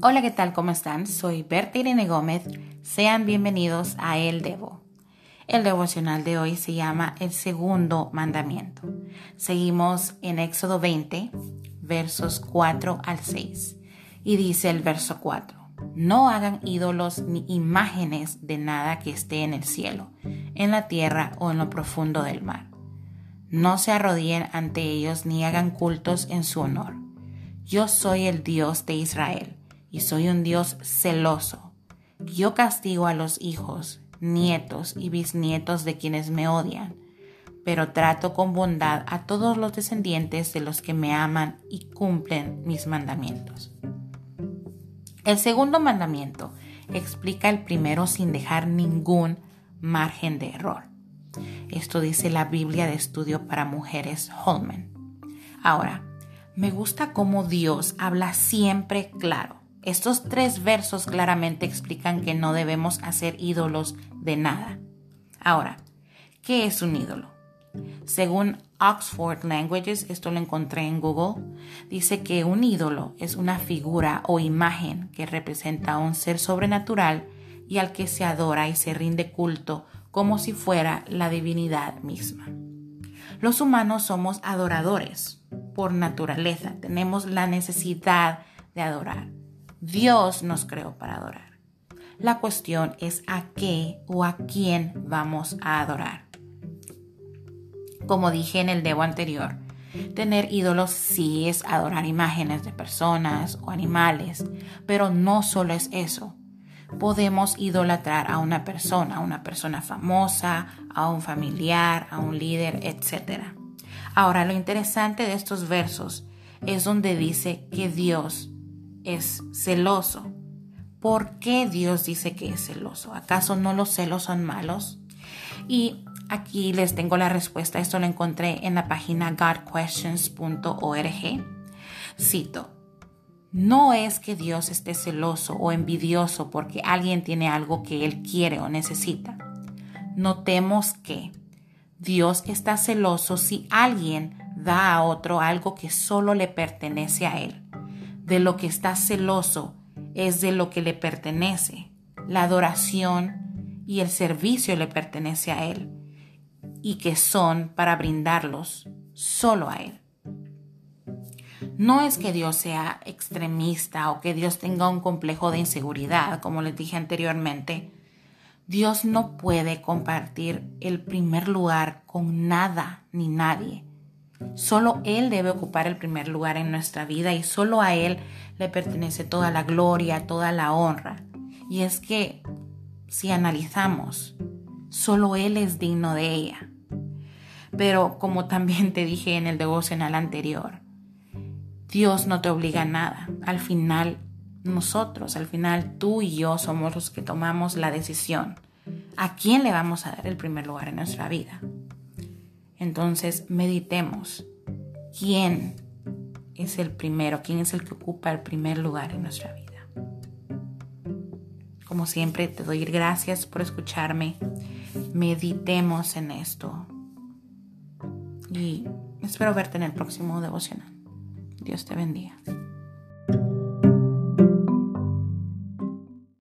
Hola, ¿qué tal? ¿Cómo están? Soy Berta Irene Gómez. Sean bienvenidos a El Devo. El devocional de hoy se llama El segundo mandamiento. Seguimos en Éxodo 20, versos 4 al 6. Y dice el verso 4, no hagan ídolos ni imágenes de nada que esté en el cielo, en la tierra o en lo profundo del mar. No se arrodillen ante ellos ni hagan cultos en su honor. Yo soy el Dios de Israel y soy un Dios celoso. Yo castigo a los hijos, nietos y bisnietos de quienes me odian, pero trato con bondad a todos los descendientes de los que me aman y cumplen mis mandamientos. El segundo mandamiento explica el primero sin dejar ningún margen de error. Esto dice la Biblia de Estudio para Mujeres Holman. Ahora, me gusta cómo Dios habla siempre claro. Estos tres versos claramente explican que no debemos hacer ídolos de nada. Ahora, ¿qué es un ídolo? Según Oxford Languages, esto lo encontré en Google, dice que un ídolo es una figura o imagen que representa a un ser sobrenatural y al que se adora y se rinde culto como si fuera la divinidad misma. Los humanos somos adoradores por naturaleza, tenemos la necesidad de adorar. Dios nos creó para adorar. La cuestión es a qué o a quién vamos a adorar. Como dije en el debo anterior, tener ídolos sí es adorar imágenes de personas o animales, pero no solo es eso podemos idolatrar a una persona, a una persona famosa, a un familiar, a un líder, etc. Ahora, lo interesante de estos versos es donde dice que Dios es celoso. ¿Por qué Dios dice que es celoso? ¿Acaso no los celos son malos? Y aquí les tengo la respuesta. Esto lo encontré en la página godquestions.org. Cito. No es que Dios esté celoso o envidioso porque alguien tiene algo que Él quiere o necesita. Notemos que Dios está celoso si alguien da a otro algo que solo le pertenece a Él. De lo que está celoso es de lo que le pertenece. La adoración y el servicio le pertenece a Él y que son para brindarlos solo a Él. No es que Dios sea extremista o que Dios tenga un complejo de inseguridad, como les dije anteriormente. Dios no puede compartir el primer lugar con nada ni nadie. Solo Él debe ocupar el primer lugar en nuestra vida y solo a Él le pertenece toda la gloria, toda la honra. Y es que, si analizamos, solo Él es digno de ella. Pero como también te dije en el devocional anterior, Dios no te obliga a nada. Al final, nosotros, al final tú y yo somos los que tomamos la decisión. ¿A quién le vamos a dar el primer lugar en nuestra vida? Entonces, meditemos. ¿Quién es el primero? ¿Quién es el que ocupa el primer lugar en nuestra vida? Como siempre, te doy gracias por escucharme. Meditemos en esto. Y espero verte en el próximo devocional. Dios te bendiga.